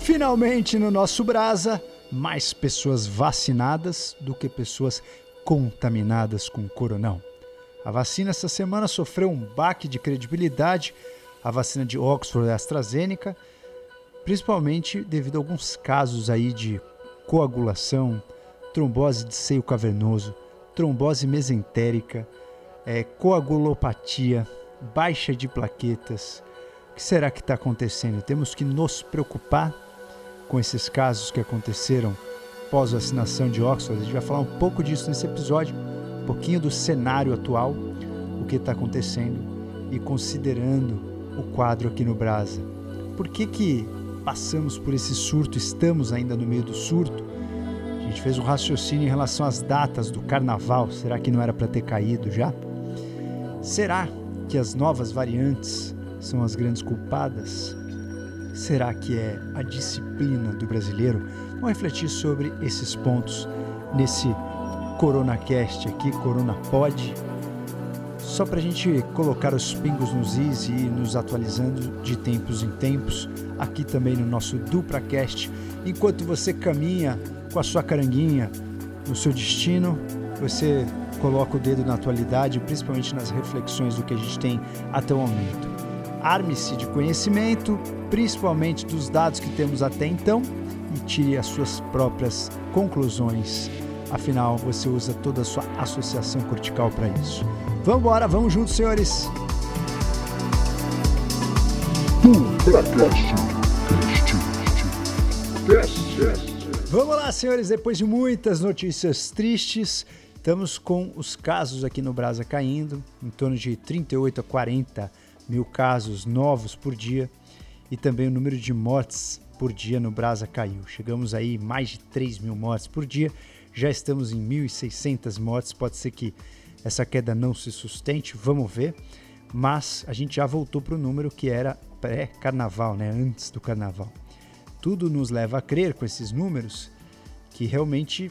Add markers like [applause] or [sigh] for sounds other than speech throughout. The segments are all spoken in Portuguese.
Finalmente no nosso Brasa, mais pessoas vacinadas do que pessoas contaminadas com coronão. A vacina essa semana sofreu um baque de credibilidade, a vacina de Oxford e AstraZeneca, principalmente devido a alguns casos aí de coagulação, trombose de seio cavernoso, trombose mesentérica, é, coagulopatia, baixa de plaquetas. O que será que está acontecendo? Temos que nos preocupar com esses casos que aconteceram pós-vacinação de Oxford. A gente vai falar um pouco disso nesse episódio, um pouquinho do cenário atual, o que está acontecendo e considerando o quadro aqui no Brasa. Por que, que passamos por esse surto, estamos ainda no meio do surto? A gente fez um raciocínio em relação às datas do carnaval. Será que não era para ter caído já? Será que as novas variantes são as grandes culpadas? Será que é a disciplina do brasileiro? Vamos refletir sobre esses pontos nesse CoronaCast aqui, CoronaPod, só para a gente colocar os pingos nos is e ir nos atualizando de tempos em tempos, aqui também no nosso DupraCast, enquanto você caminha com a sua caranguinha no seu destino, você coloca o dedo na atualidade, principalmente nas reflexões do que a gente tem até o momento. Arme-se de conhecimento, principalmente dos dados que temos até então, e tire as suas próprias conclusões. Afinal, você usa toda a sua associação cortical para isso. Vamos embora, vamos juntos, senhores! Vamos lá, senhores, depois de muitas notícias tristes, estamos com os casos aqui no Brasa caindo, em torno de 38 a 40 mil casos novos por dia, e também o número de mortes por dia no Brasa caiu. Chegamos aí mais de 3 mil mortes por dia, já estamos em 1.600 mortes, pode ser que essa queda não se sustente, vamos ver, mas a gente já voltou para o número que era pré-carnaval, né, antes do carnaval. Tudo nos leva a crer com esses números que realmente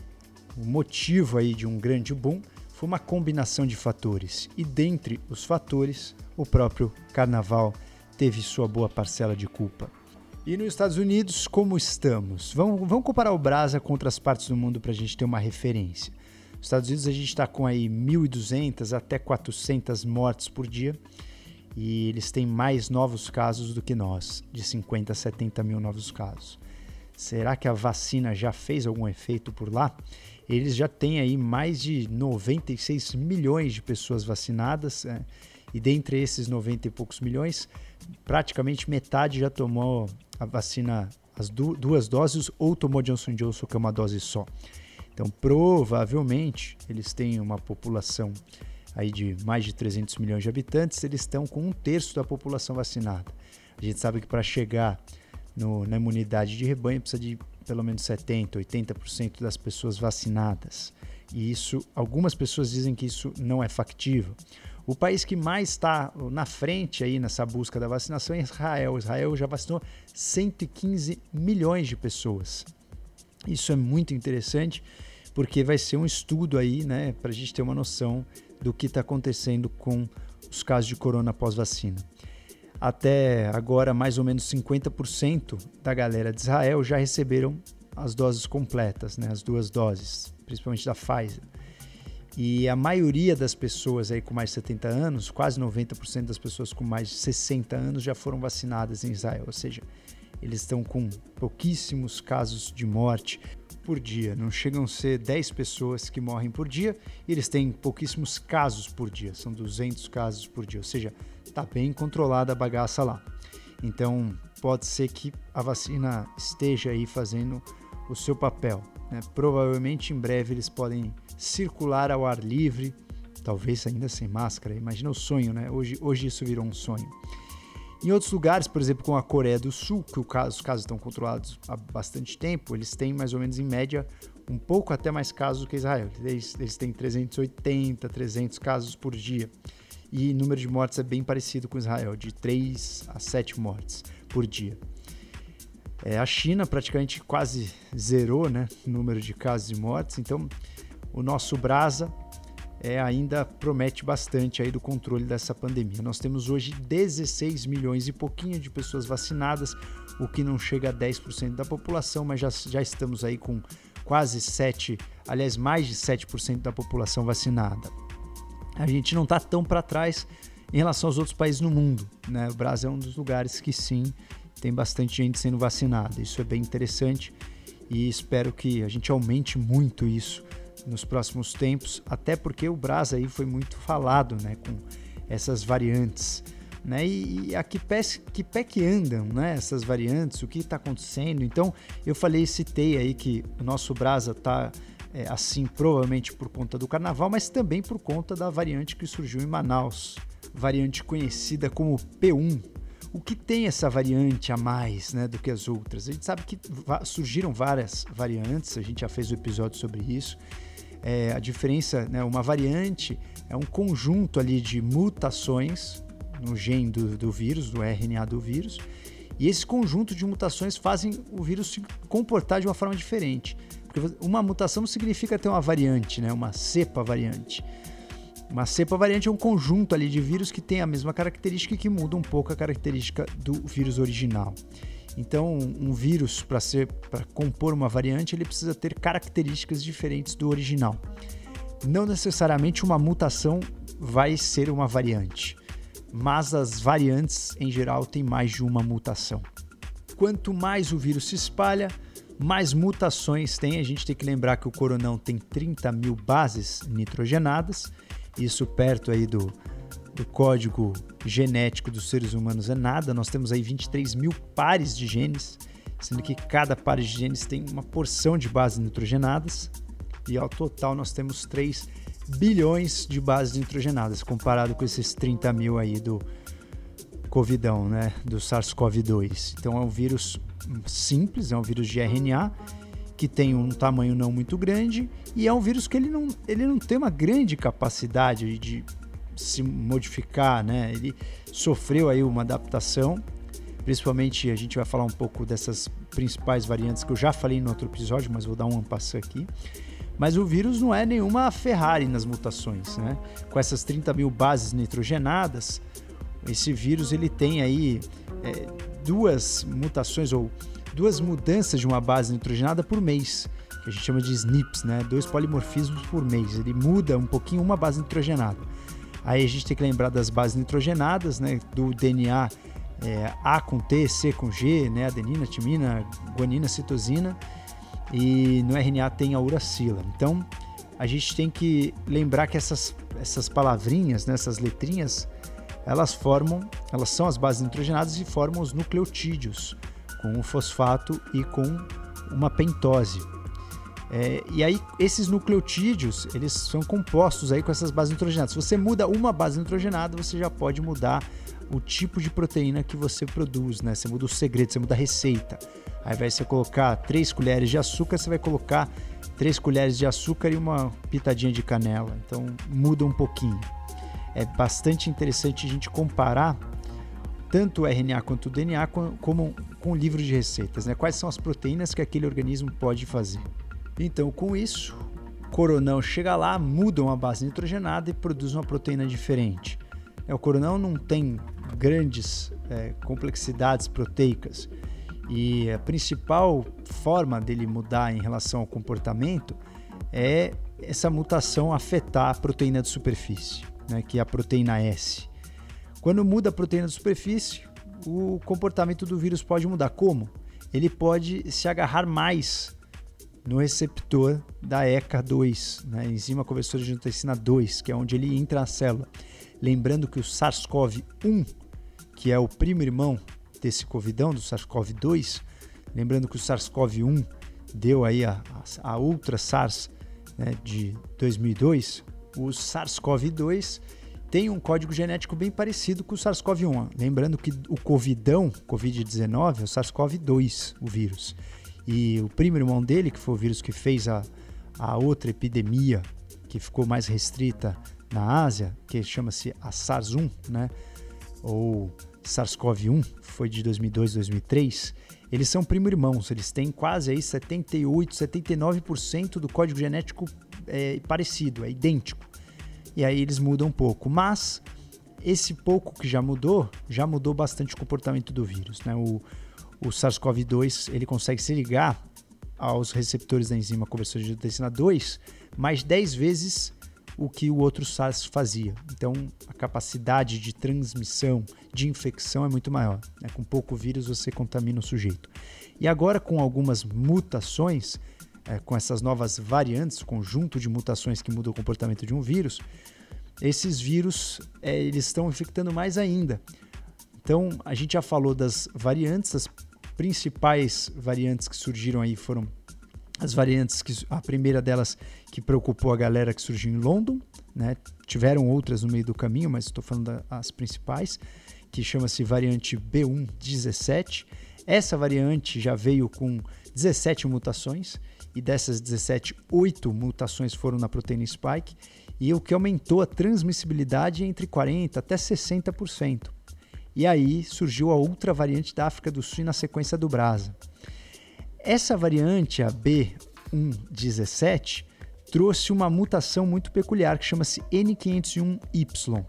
o motivo aí de um grande boom foi uma combinação de fatores e dentre os fatores o próprio carnaval teve sua boa parcela de culpa. E nos Estados Unidos, como estamos? Vamos, vamos comparar o Brasa com outras partes do mundo para a gente ter uma referência. Nos Estados Unidos a gente está com aí 1.200 até 400 mortes por dia e eles têm mais novos casos do que nós, de 50 a 70 mil novos casos. Será que a vacina já fez algum efeito por lá? Eles já têm aí mais de 96 milhões de pessoas vacinadas né? E dentre esses 90 e poucos milhões, praticamente metade já tomou a vacina, as du duas doses ou tomou Johnson Johnson, que é uma dose só. Então, provavelmente, eles têm uma população aí de mais de 300 milhões de habitantes, eles estão com um terço da população vacinada. A gente sabe que para chegar no, na imunidade de rebanho precisa de pelo menos 70, 80% das pessoas vacinadas. E isso, algumas pessoas dizem que isso não é factível. O país que mais está na frente aí nessa busca da vacinação é Israel. Israel já vacinou 115 milhões de pessoas. Isso é muito interessante porque vai ser um estudo aí, né, para a gente ter uma noção do que está acontecendo com os casos de corona pós-vacina. Até agora, mais ou menos 50% da galera de Israel já receberam as doses completas, né, as duas doses, principalmente da Pfizer. E a maioria das pessoas aí com mais de 70 anos, quase 90% das pessoas com mais de 60 anos já foram vacinadas em Israel, ou seja, eles estão com pouquíssimos casos de morte por dia, não chegam a ser 10 pessoas que morrem por dia, e eles têm pouquíssimos casos por dia, são 200 casos por dia, ou seja, está bem controlada a bagaça lá. Então, pode ser que a vacina esteja aí fazendo o seu papel. Né? Provavelmente em breve eles podem circular ao ar livre, talvez ainda sem máscara. Imagina o sonho, né? Hoje, hoje isso virou um sonho. Em outros lugares, por exemplo, como a Coreia do Sul, que os casos estão controlados há bastante tempo, eles têm mais ou menos em média um pouco até mais casos do que Israel. Eles, eles têm 380, 300 casos por dia. E o número de mortes é bem parecido com Israel, de 3 a 7 mortes por dia. É, a China praticamente quase zerou né, o número de casos e mortes, então o nosso Brasa é, ainda promete bastante aí do controle dessa pandemia. Nós temos hoje 16 milhões e pouquinho de pessoas vacinadas, o que não chega a 10% da população, mas já, já estamos aí com quase 7, aliás, mais de 7% da população vacinada. A gente não está tão para trás em relação aos outros países no mundo. Né? O Brasil é um dos lugares que sim tem bastante gente sendo vacinada. Isso é bem interessante e espero que a gente aumente muito isso nos próximos tempos, até porque o Brasil aí foi muito falado, né, com essas variantes, né, e, e a que pé, que pé que andam, né, essas variantes, o que está acontecendo. Então, eu falei, citei aí que o nosso Brasa está é, assim, provavelmente por conta do carnaval, mas também por conta da variante que surgiu em Manaus, variante conhecida como P1. O que tem essa variante a mais né, do que as outras? A gente sabe que surgiram várias variantes, a gente já fez um episódio sobre isso. É, a diferença, né, uma variante é um conjunto ali de mutações no gene do, do vírus, do RNA do vírus, e esse conjunto de mutações fazem o vírus se comportar de uma forma diferente. Porque uma mutação não significa ter uma variante, né? uma cepa variante. Uma cepa variante é um conjunto ali de vírus que tem a mesma característica e que muda um pouco a característica do vírus original. Então, um vírus para ser para compor uma variante, ele precisa ter características diferentes do original. Não necessariamente uma mutação vai ser uma variante, mas as variantes em geral têm mais de uma mutação. Quanto mais o vírus se espalha, mais mutações tem. A gente tem que lembrar que o coronão tem 30 mil bases nitrogenadas, isso perto aí do, do código genético dos seres humanos é nada. Nós temos aí 23 mil pares de genes, sendo que cada par de genes tem uma porção de bases nitrogenadas. E ao total nós temos 3 bilhões de bases nitrogenadas, comparado com esses 30 mil aí do Covidão, né? Do SARS-CoV-2. Então é um vírus simples, é um vírus de RNA que tem um tamanho não muito grande e é um vírus que ele não, ele não tem uma grande capacidade de se modificar, né? Ele sofreu aí uma adaptação, principalmente a gente vai falar um pouco dessas principais variantes que eu já falei no outro episódio, mas vou dar um passo aqui. Mas o vírus não é nenhuma Ferrari nas mutações, né? Com essas 30 mil bases nitrogenadas, esse vírus ele tem aí é, duas mutações ou duas mudanças de uma base nitrogenada por mês, que a gente chama de SNPs, né? Dois polimorfismos por mês. Ele muda um pouquinho uma base nitrogenada. Aí a gente tem que lembrar das bases nitrogenadas, né? Do DNA é, A com T, C com G, né? Adenina, timina, guanina, citosina. E no RNA tem a uracila. Então a gente tem que lembrar que essas, essas palavrinhas, né? essas letrinhas, elas formam, elas são as bases nitrogenadas e formam os nucleotídeos com o fosfato e com uma pentose. É, e aí esses nucleotídeos, eles são compostos aí com essas bases nitrogenadas. Se você muda uma base nitrogenada, você já pode mudar o tipo de proteína que você produz, né? Você muda o segredo, você muda a receita. Aí vai você colocar 3 colheres de açúcar, você vai colocar 3 colheres de açúcar e uma pitadinha de canela. Então muda um pouquinho. É bastante interessante a gente comparar tanto o RNA quanto o DNA com, como com o livro de receitas, né? Quais são as proteínas que aquele organismo pode fazer. Então, com isso, o coronão chega lá, muda uma base nitrogenada e produz uma proteína diferente. É, o coronão não tem grandes é, complexidades proteicas e a principal forma dele mudar em relação ao comportamento é essa mutação afetar a proteína de superfície, né, que é a proteína S. Quando muda a proteína de superfície, o comportamento do vírus pode mudar. Como? Ele pode se agarrar mais no receptor da ECA2, né, enzima conversora de angiotensina 2, que é onde ele entra na célula. Lembrando que o SARS-CoV-1, que é o primo irmão desse covidão, do SARS-CoV-2, lembrando que o SARS-CoV-1 deu aí a, a, a outra SARS né, de 2002, o SARS-CoV-2 tem um código genético bem parecido com o SARS-CoV-1. Lembrando que o covidão, Covid-19, é o SARS-CoV-2, o vírus. E o primo irmão dele, que foi o vírus que fez a, a outra epidemia que ficou mais restrita na Ásia, que chama-se a SARS-1, né? Ou SARS-CoV-1, foi de 2002, 2003. Eles são primo irmãos, eles têm quase aí 78, 79% do código genético é, parecido, é idêntico. E aí eles mudam um pouco, mas esse pouco que já mudou, já mudou bastante o comportamento do vírus, né? O, o SARS-CoV-2 ele consegue se ligar aos receptores da enzima conversora de angiotensina 2 mais 10 vezes o que o outro SARS fazia. Então, a capacidade de transmissão, de infecção é muito maior. Né? Com pouco vírus você contamina o sujeito. E agora, com algumas mutações, é, com essas novas variantes, conjunto de mutações que mudam o comportamento de um vírus, esses vírus é, eles estão infectando mais ainda. Então, a gente já falou das variantes, as principais variantes que surgiram aí foram as variantes que a primeira delas que preocupou a galera que surgiu em London, né? Tiveram outras no meio do caminho, mas estou falando das principais, que chama-se variante B117. Essa variante já veio com 17 mutações e dessas 17, 8 mutações foram na proteína spike e o que aumentou a transmissibilidade entre 40 até 60%. E aí surgiu a outra variante da África do Sul na sequência do Brasa. Essa variante, a B117, trouxe uma mutação muito peculiar que chama-se N501Y,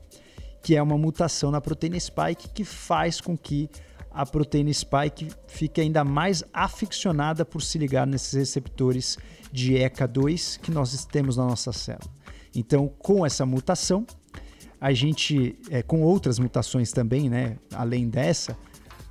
que é uma mutação na proteína spike que faz com que a proteína spike fique ainda mais aficionada por se ligar nesses receptores de ECA2 que nós temos na nossa célula. Então, com essa mutação, a gente, é, com outras mutações também, né, além dessa,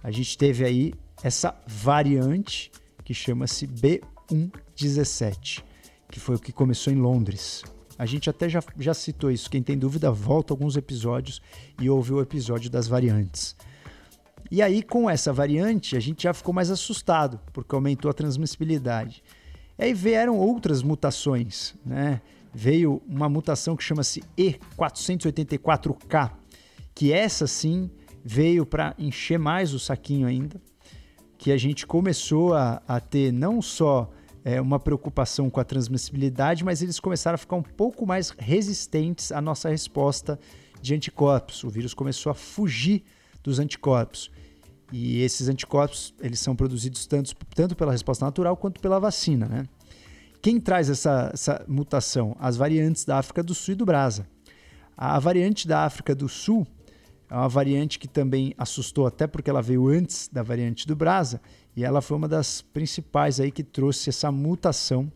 a gente teve aí essa variante que chama-se B117, que foi o que começou em Londres. A gente até já, já citou isso. Quem tem dúvida, volta alguns episódios e ouve o episódio das variantes. E aí, com essa variante, a gente já ficou mais assustado, porque aumentou a transmissibilidade. E aí vieram outras mutações, né? Veio uma mutação que chama-se E484K, que essa sim veio para encher mais o saquinho ainda que a gente começou a, a ter não só é, uma preocupação com a transmissibilidade, mas eles começaram a ficar um pouco mais resistentes à nossa resposta de anticorpos. O vírus começou a fugir dos anticorpos. E esses anticorpos, eles são produzidos tanto, tanto pela resposta natural quanto pela vacina, né? Quem traz essa, essa mutação? As variantes da África do Sul e do Brasa. A variante da África do Sul é uma variante que também assustou, até porque ela veio antes da variante do Brasa, e ela foi uma das principais aí que trouxe essa mutação,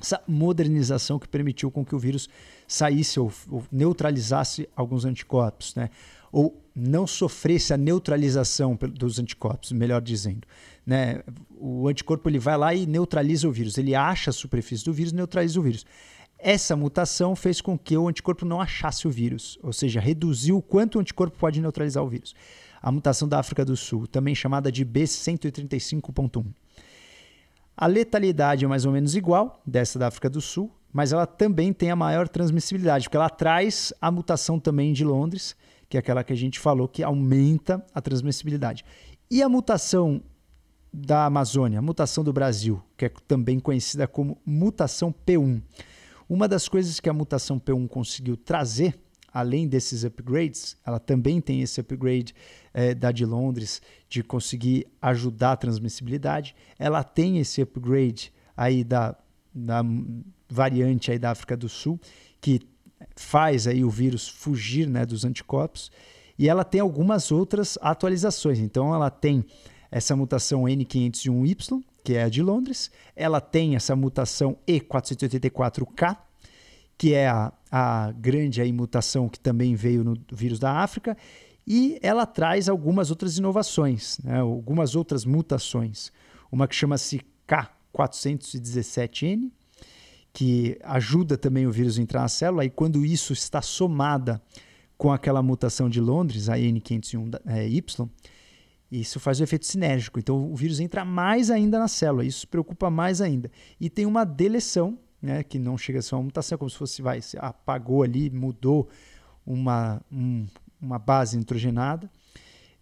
essa modernização que permitiu com que o vírus saísse ou, ou neutralizasse alguns anticorpos, né? ou não sofresse a neutralização dos anticorpos, melhor dizendo. Né? O anticorpo ele vai lá e neutraliza o vírus, ele acha a superfície do vírus neutraliza o vírus. Essa mutação fez com que o anticorpo não achasse o vírus, ou seja, reduziu o quanto o anticorpo pode neutralizar o vírus. A mutação da África do Sul, também chamada de B135.1. A letalidade é mais ou menos igual dessa da África do Sul, mas ela também tem a maior transmissibilidade, porque ela traz a mutação também de Londres, que é aquela que a gente falou que aumenta a transmissibilidade. E a mutação da Amazônia, a mutação do Brasil, que é também conhecida como mutação P1. Uma das coisas que a mutação P1 conseguiu trazer, além desses upgrades, ela também tem esse upgrade é, da de Londres de conseguir ajudar a transmissibilidade. Ela tem esse upgrade aí da, da variante aí da África do Sul, que faz aí o vírus fugir né, dos anticorpos. E ela tem algumas outras atualizações. Então, ela tem essa mutação N501Y, que é a de Londres. Ela tem essa mutação E484K, que é a, a grande aí, mutação que também veio no vírus da África. E ela traz algumas outras inovações, né? algumas outras mutações. Uma que chama-se K417N, que ajuda também o vírus a entrar na célula, e quando isso está somada com aquela mutação de Londres, a N501Y, isso faz o efeito sinérgico. Então o vírus entra mais ainda na célula, isso preocupa mais ainda. E tem uma deleção, né, que não chega a ser uma mutação, como se fosse, vai, se apagou ali, mudou uma, um, uma base nitrogenada,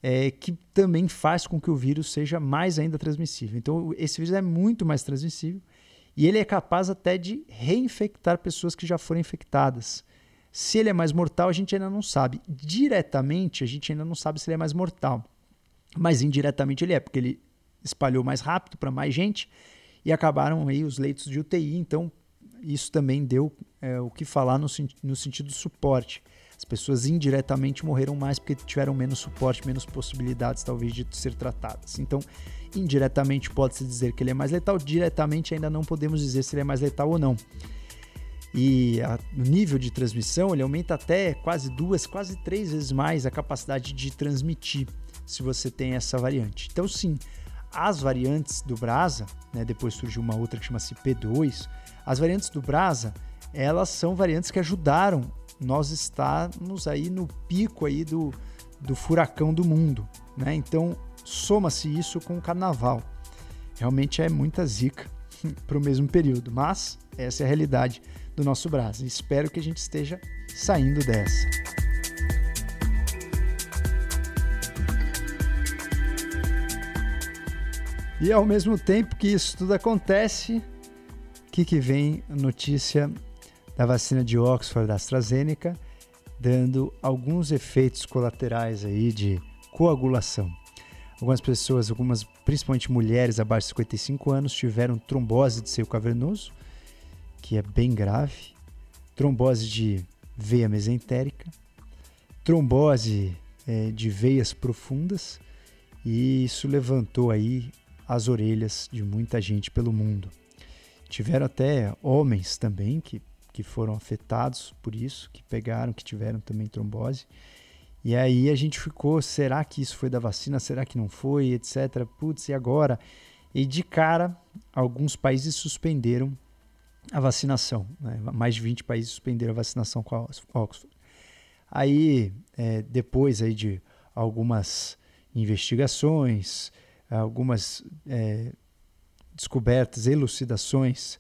é, que também faz com que o vírus seja mais ainda transmissível. Então esse vírus é muito mais transmissível e ele é capaz até de reinfectar pessoas que já foram infectadas. Se ele é mais mortal, a gente ainda não sabe. Diretamente, a gente ainda não sabe se ele é mais mortal mas indiretamente ele é, porque ele espalhou mais rápido para mais gente e acabaram aí os leitos de UTI, então isso também deu é, o que falar no, no sentido do suporte. As pessoas indiretamente morreram mais porque tiveram menos suporte, menos possibilidades, talvez, de ser tratadas. Então, indiretamente pode-se dizer que ele é mais letal, diretamente ainda não podemos dizer se ele é mais letal ou não. E a, o nível de transmissão ele aumenta até quase duas, quase três vezes mais a capacidade de transmitir se você tem essa variante. Então, sim, as variantes do Brasa, né, depois surgiu uma outra que chama-se P2, as variantes do Brasa, elas são variantes que ajudaram nós estarmos aí no pico aí do, do furacão do mundo, né? Então, soma-se isso com o carnaval. Realmente é muita zica [laughs] para o mesmo período, mas essa é a realidade do nosso Brasa. Espero que a gente esteja saindo dessa. E ao mesmo tempo que isso tudo acontece, que, que vem notícia da vacina de Oxford da AstraZeneca, dando alguns efeitos colaterais aí de coagulação. Algumas pessoas, algumas principalmente mulheres abaixo de 55 anos, tiveram trombose de seio cavernoso, que é bem grave, trombose de veia mesentérica, trombose é, de veias profundas, e isso levantou aí as orelhas de muita gente pelo mundo. Tiveram até homens também que, que foram afetados por isso, que pegaram, que tiveram também trombose. E aí a gente ficou, será que isso foi da vacina? Será que não foi? Etc. Putz, e agora? E de cara, alguns países suspenderam a vacinação. Né? Mais de 20 países suspenderam a vacinação com a Oxford. Aí, é, depois aí de algumas investigações, algumas é, descobertas, elucidações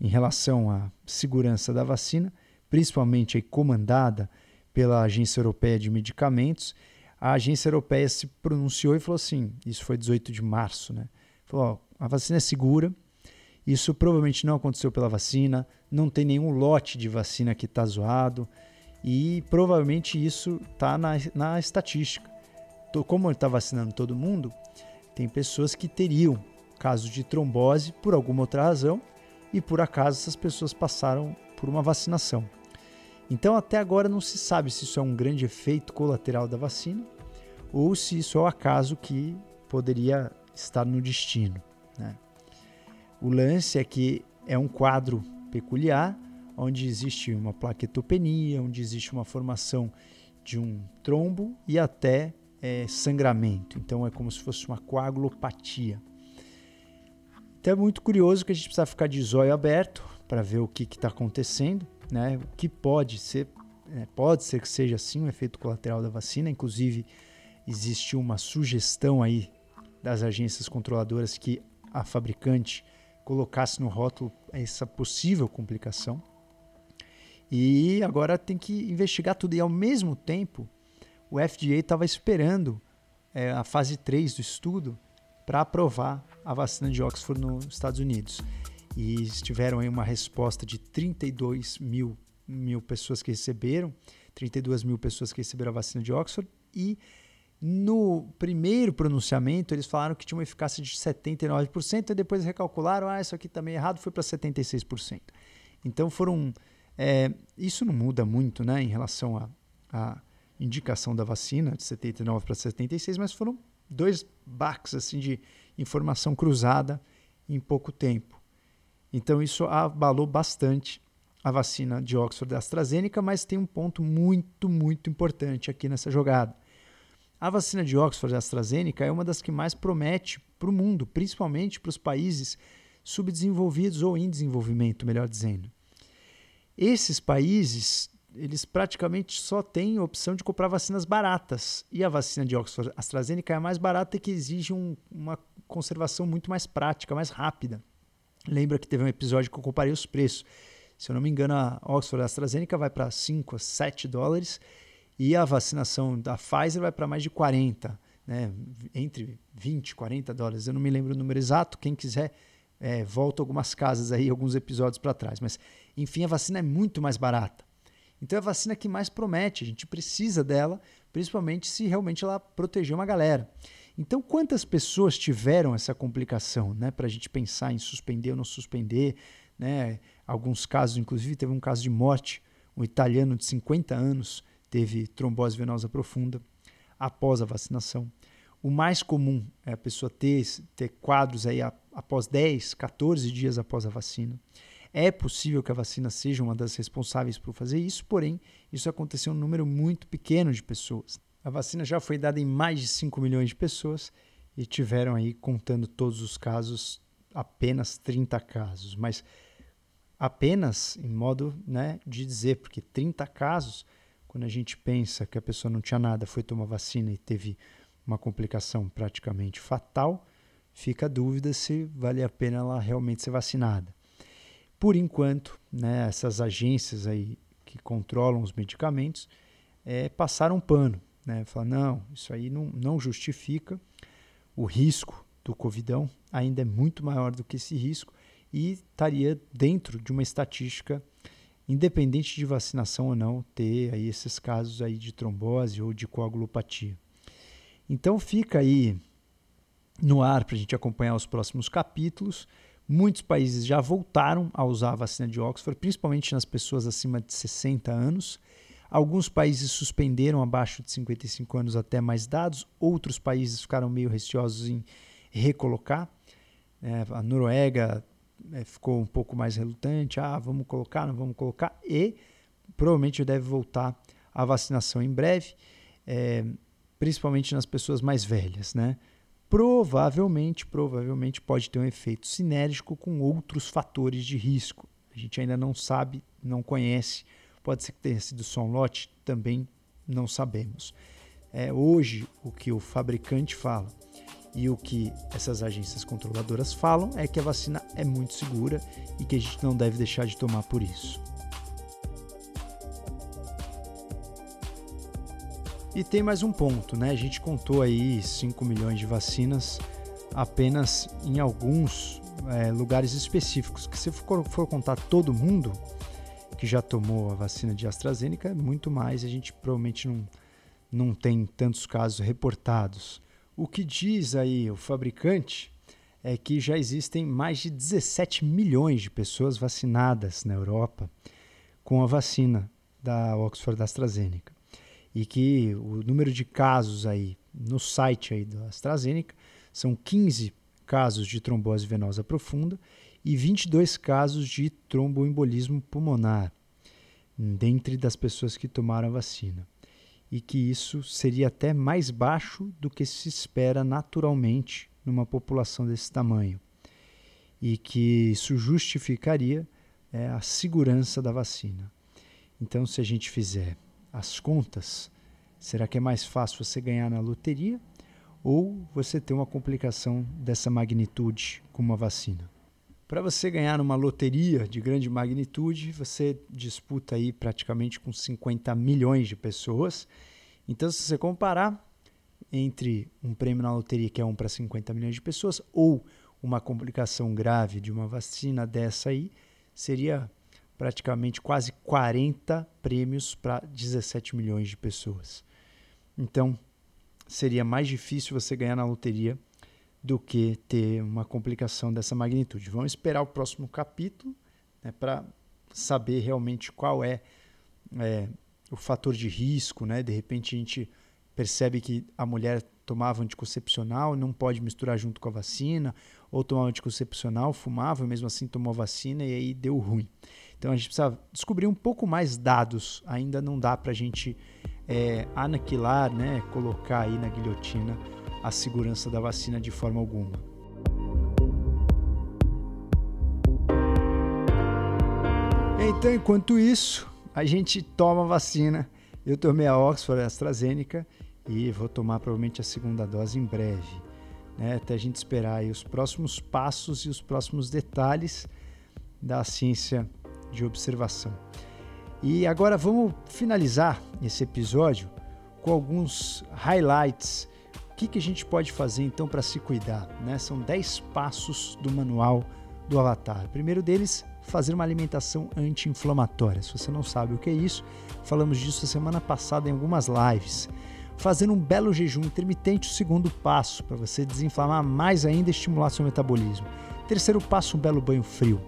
em relação à segurança da vacina, principalmente comandada pela Agência Europeia de Medicamentos. A agência europeia se pronunciou e falou assim: isso foi 18 de março, né? Falou: ó, a vacina é segura, isso provavelmente não aconteceu pela vacina, não tem nenhum lote de vacina que está zoado e provavelmente isso está na, na estatística. Como ele está vacinando todo mundo, tem pessoas que teriam casos de trombose por alguma outra razão e por acaso essas pessoas passaram por uma vacinação. Então, até agora não se sabe se isso é um grande efeito colateral da vacina ou se isso é o acaso que poderia estar no destino. Né? O lance é que é um quadro peculiar, onde existe uma plaquetopenia, onde existe uma formação de um trombo e até é, sangramento. Então é como se fosse uma coagulopatia. Então é muito curioso que a gente precisa ficar de zóio aberto para ver o que está acontecendo, né? O que pode ser, é, pode ser que seja sim um efeito colateral da vacina. Inclusive existe uma sugestão aí das agências controladoras que a fabricante colocasse no rótulo essa possível complicação. E agora tem que investigar tudo e ao mesmo tempo o FDA estava esperando é, a fase 3 do estudo para aprovar a vacina de Oxford nos Estados Unidos. E tiveram aí uma resposta de 32 mil, mil pessoas que receberam, 32 mil pessoas que receberam a vacina de Oxford, e no primeiro pronunciamento eles falaram que tinha uma eficácia de 79%, e depois recalcularam, ah, isso aqui também tá errado, foi para 76%. Então foram. É, isso não muda muito né, em relação a, a indicação da vacina, de 79 para 76, mas foram dois baques assim, de informação cruzada em pouco tempo. Então isso abalou bastante a vacina de Oxford da AstraZeneca, mas tem um ponto muito, muito importante aqui nessa jogada. A vacina de Oxford da AstraZeneca é uma das que mais promete para o mundo, principalmente para os países subdesenvolvidos ou em desenvolvimento, melhor dizendo. Esses países eles praticamente só têm a opção de comprar vacinas baratas. E a vacina de Oxford AstraZeneca é mais barata e que exige um, uma conservação muito mais prática, mais rápida. Lembra que teve um episódio que eu comparei os preços. Se eu não me engano, a Oxford AstraZeneca vai para 5 a 7 dólares e a vacinação da Pfizer vai para mais de 40, né? entre 20 e 40 dólares. Eu não me lembro o número exato. Quem quiser, é, volta algumas casas aí, alguns episódios para trás. Mas, enfim, a vacina é muito mais barata. Então é a vacina que mais promete, a gente precisa dela, principalmente se realmente ela proteger uma galera. Então, quantas pessoas tiveram essa complicação, né? Para a gente pensar em suspender ou não suspender, né? Alguns casos, inclusive, teve um caso de morte, um italiano de 50 anos teve trombose venosa profunda após a vacinação. O mais comum é a pessoa ter, ter quadros aí após 10, 14 dias após a vacina. É possível que a vacina seja uma das responsáveis por fazer isso, porém, isso aconteceu em um número muito pequeno de pessoas. A vacina já foi dada em mais de 5 milhões de pessoas e tiveram aí, contando todos os casos, apenas 30 casos. Mas apenas em modo né, de dizer, porque 30 casos, quando a gente pensa que a pessoa não tinha nada, foi tomar vacina e teve uma complicação praticamente fatal, fica a dúvida se vale a pena ela realmente ser vacinada. Por enquanto, né, essas agências aí que controlam os medicamentos é, passaram pano. Né, Falar, não, isso aí não, não justifica o risco do Covidão, ainda é muito maior do que esse risco e estaria dentro de uma estatística independente de vacinação ou não, ter aí esses casos aí de trombose ou de coagulopatia. Então fica aí no ar para a gente acompanhar os próximos capítulos. Muitos países já voltaram a usar a vacina de Oxford, principalmente nas pessoas acima de 60 anos. Alguns países suspenderam abaixo de 55 anos até mais dados, outros países ficaram meio receosos em recolocar. É, a Noruega é, ficou um pouco mais relutante, ah, vamos colocar, não vamos colocar, e provavelmente deve voltar a vacinação em breve, é, principalmente nas pessoas mais velhas, né? Provavelmente, provavelmente pode ter um efeito sinérgico com outros fatores de risco. A gente ainda não sabe, não conhece. Pode ser que tenha sido só um lote, também não sabemos. É, hoje, o que o fabricante fala e o que essas agências controladoras falam é que a vacina é muito segura e que a gente não deve deixar de tomar por isso. E tem mais um ponto, né? A gente contou aí 5 milhões de vacinas apenas em alguns é, lugares específicos. Que se for, for contar todo mundo que já tomou a vacina de AstraZeneca, é muito mais. A gente provavelmente não, não tem tantos casos reportados. O que diz aí o fabricante é que já existem mais de 17 milhões de pessoas vacinadas na Europa com a vacina da Oxford AstraZeneca e que o número de casos aí no site aí da AstraZeneca são 15 casos de trombose venosa profunda e 22 casos de tromboembolismo pulmonar, dentre das pessoas que tomaram a vacina. E que isso seria até mais baixo do que se espera naturalmente numa população desse tamanho. E que isso justificaria é, a segurança da vacina. Então, se a gente fizer as contas, será que é mais fácil você ganhar na loteria ou você ter uma complicação dessa magnitude com uma vacina? Para você ganhar numa loteria de grande magnitude, você disputa aí praticamente com 50 milhões de pessoas. Então, se você comparar entre um prêmio na loteria que é um para 50 milhões de pessoas ou uma complicação grave de uma vacina dessa aí, seria praticamente quase 40 prêmios para 17 milhões de pessoas. Então, seria mais difícil você ganhar na loteria do que ter uma complicação dessa magnitude. Vamos esperar o próximo capítulo né, para saber realmente qual é, é, o fator de risco. Né? De repente, a gente percebe que a mulher tomava anticoncepcional, não pode misturar junto com a vacina, ou tomava anticoncepcional, fumava, mesmo assim tomou vacina e aí deu ruim. Então a gente precisa descobrir um pouco mais dados. Ainda não dá para a gente é, né, colocar aí na guilhotina a segurança da vacina de forma alguma. Então, enquanto isso, a gente toma a vacina. Eu tomei a Oxford a AstraZeneca e vou tomar provavelmente a segunda dose em breve. Né, até a gente esperar os próximos passos e os próximos detalhes da ciência de observação. E agora vamos finalizar esse episódio com alguns highlights. O que, que a gente pode fazer então para se cuidar? Né? São 10 passos do manual do Avatar. O primeiro deles, fazer uma alimentação anti-inflamatória. Se você não sabe o que é isso, falamos disso a semana passada em algumas lives. Fazer um belo jejum intermitente, o segundo passo, para você desinflamar mais ainda e estimular seu metabolismo. Terceiro passo, um belo banho frio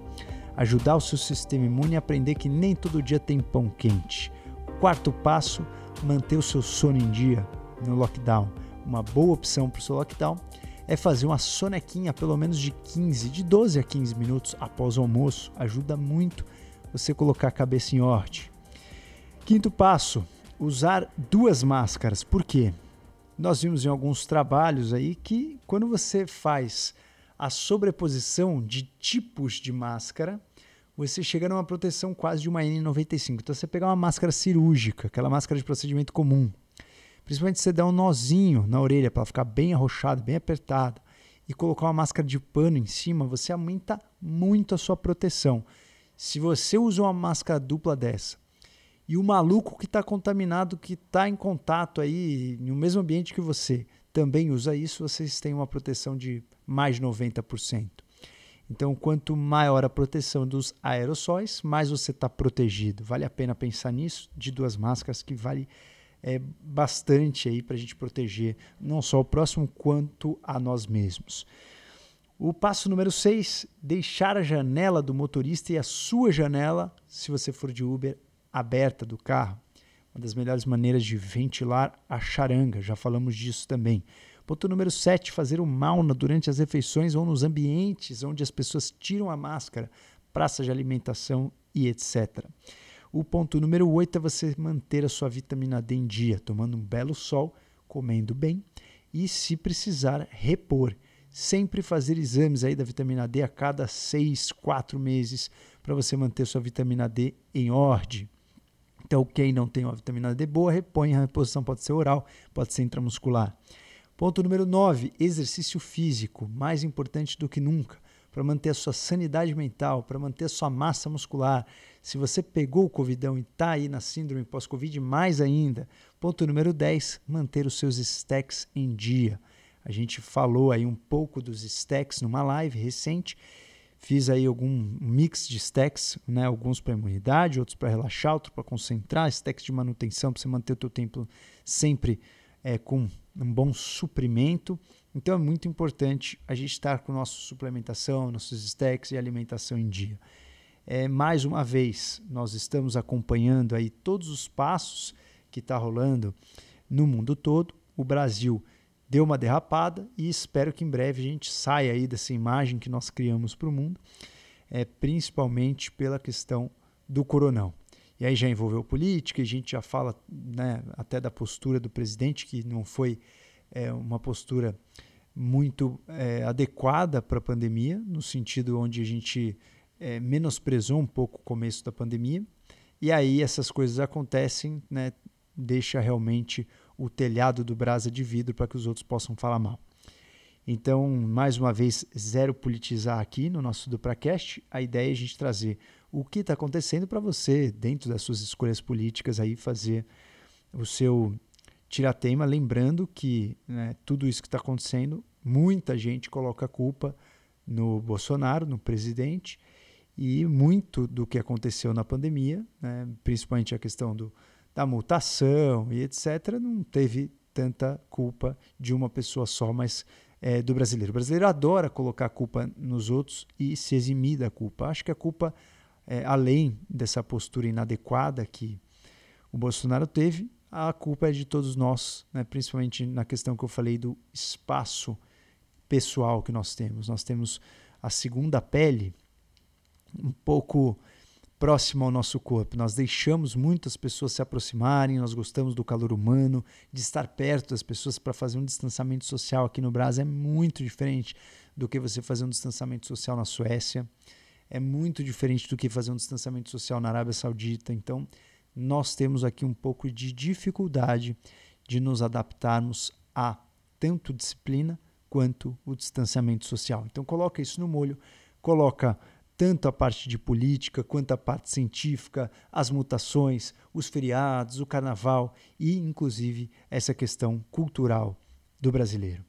ajudar o seu sistema imune a aprender que nem todo dia tem pão quente. Quarto passo, manter o seu sono em dia no lockdown, uma boa opção para o seu lockdown é fazer uma sonequinha pelo menos de 15, de 12 a 15 minutos após o almoço. Ajuda muito você colocar a cabeça em ordem. Quinto passo, usar duas máscaras. Por quê? Nós vimos em alguns trabalhos aí que quando você faz a sobreposição de tipos de máscara, você chega numa proteção quase de uma N95. Então você pegar uma máscara cirúrgica, aquela máscara de procedimento comum, Principalmente você der um nozinho na orelha para ela ficar bem arrochada, bem apertada, e colocar uma máscara de pano em cima, você aumenta muito a sua proteção. Se você usa uma máscara dupla dessa e o maluco que está contaminado, que está em contato aí no mesmo ambiente que você, também usa isso, vocês têm uma proteção de mais de 90%. Então, quanto maior a proteção dos aerossóis, mais você está protegido. Vale a pena pensar nisso, de duas máscaras que vale é, bastante aí para a gente proteger não só o próximo quanto a nós mesmos. O passo número 6, deixar a janela do motorista e a sua janela, se você for de Uber, aberta do carro. Uma das melhores maneiras de ventilar a charanga, já falamos disso também. Ponto número 7, fazer o mauna durante as refeições ou nos ambientes onde as pessoas tiram a máscara, praça de alimentação e etc. O ponto número 8 é você manter a sua vitamina D em dia, tomando um belo sol, comendo bem e, se precisar, repor. Sempre fazer exames aí da vitamina D a cada 6, 4 meses para você manter sua vitamina D em ordem. Então, quem não tem uma vitamina D boa, repõe. A reposição pode ser oral, pode ser intramuscular. Ponto número 9, exercício físico, mais importante do que nunca para manter a sua sanidade mental, para manter a sua massa muscular. Se você pegou o Covidão e está aí na síndrome pós-Covid, mais ainda. Ponto número 10, manter os seus stacks em dia. A gente falou aí um pouco dos stacks numa live recente. Fiz aí algum mix de stacks, né? alguns para imunidade, outros para relaxar, outros para concentrar, stacks de manutenção para você manter o teu tempo sempre é, com um bom suprimento. Então é muito importante a gente estar com nossa suplementação, nossos stacks e alimentação em dia. É, mais uma vez, nós estamos acompanhando aí todos os passos que está rolando no mundo todo. O Brasil deu uma derrapada e espero que em breve a gente saia aí dessa imagem que nós criamos para o mundo, é, principalmente pela questão do coronão. E aí já envolveu política, e a gente já fala né, até da postura do presidente, que não foi é, uma postura muito é, adequada para a pandemia, no sentido onde a gente é, menosprezou um pouco o começo da pandemia. E aí essas coisas acontecem, né, deixa realmente o telhado do brasa de vidro para que os outros possam falar mal. Então, mais uma vez, zero politizar aqui no nosso DupraCast. A ideia é a gente trazer o que está acontecendo para você, dentro das suas escolhas políticas, aí fazer o seu tiratema, lembrando que né, tudo isso que está acontecendo, muita gente coloca a culpa no Bolsonaro, no presidente, e muito do que aconteceu na pandemia, né, principalmente a questão do, da mutação e etc., não teve tanta culpa de uma pessoa só, mas é, do brasileiro. O brasileiro adora colocar a culpa nos outros e se eximir da culpa. Acho que a culpa, é, além dessa postura inadequada que o Bolsonaro teve, a culpa é de todos nós, né? principalmente na questão que eu falei do espaço pessoal que nós temos. Nós temos a segunda pele um pouco próxima ao nosso corpo. Nós deixamos muitas pessoas se aproximarem, nós gostamos do calor humano, de estar perto das pessoas para fazer um distanciamento social aqui no Brasil é muito diferente do que você fazer um distanciamento social na Suécia. É muito diferente do que fazer um distanciamento social na Arábia Saudita. Então, nós temos aqui um pouco de dificuldade de nos adaptarmos a tanto disciplina quanto o distanciamento social. Então coloca isso no molho, coloca tanto a parte de política quanto a parte científica, as mutações, os feriados, o carnaval e inclusive essa questão cultural do brasileiro.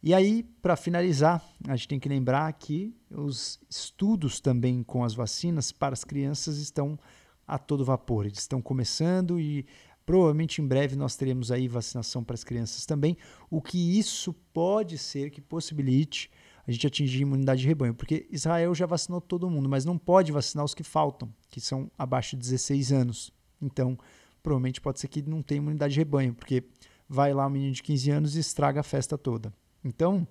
E aí, para finalizar, a gente tem que lembrar que os estudos também com as vacinas para as crianças estão a todo vapor. Eles estão começando e provavelmente em breve nós teremos aí vacinação para as crianças também, o que isso pode ser que possibilite a gente atingir imunidade de rebanho, porque Israel já vacinou todo mundo, mas não pode vacinar os que faltam, que são abaixo de 16 anos. Então, provavelmente pode ser que não tenha imunidade de rebanho, porque vai lá um menino de 15 anos e estraga a festa toda. Então,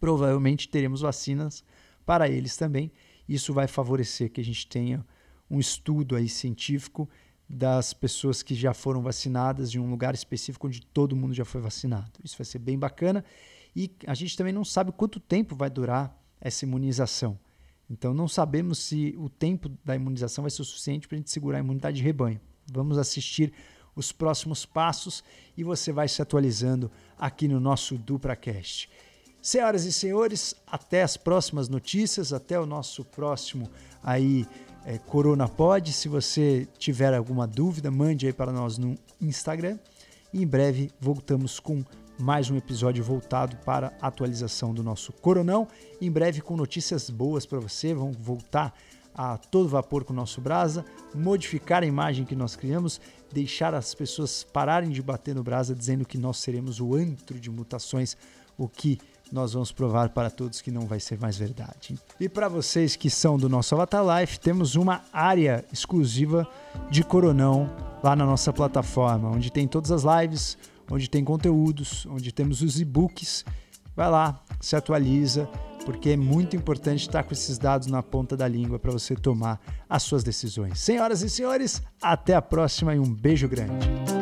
provavelmente teremos vacinas para eles também. Isso vai favorecer que a gente tenha um estudo aí científico das pessoas que já foram vacinadas em um lugar específico onde todo mundo já foi vacinado. Isso vai ser bem bacana e a gente também não sabe quanto tempo vai durar essa imunização. Então não sabemos se o tempo da imunização vai ser o suficiente para a gente segurar a imunidade de rebanho. Vamos assistir os próximos passos e você vai se atualizando aqui no nosso DupraCast. Senhoras e senhores, até as próximas notícias, até o nosso próximo aí é, CoronaPod. Se você tiver alguma dúvida, mande aí para nós no Instagram. E em breve voltamos com mais um episódio voltado para a atualização do nosso Coronão. Em breve com notícias boas para você. Vamos voltar a todo vapor com o nosso Brasa, modificar a imagem que nós criamos, deixar as pessoas pararem de bater no Brasa dizendo que nós seremos o antro de mutações, o que nós vamos provar para todos que não vai ser mais verdade. E para vocês que são do nosso Avatar Life, temos uma área exclusiva de Coronão lá na nossa plataforma, onde tem todas as lives, onde tem conteúdos, onde temos os e-books. Vai lá, se atualiza, porque é muito importante estar com esses dados na ponta da língua para você tomar as suas decisões. Senhoras e senhores, até a próxima e um beijo grande.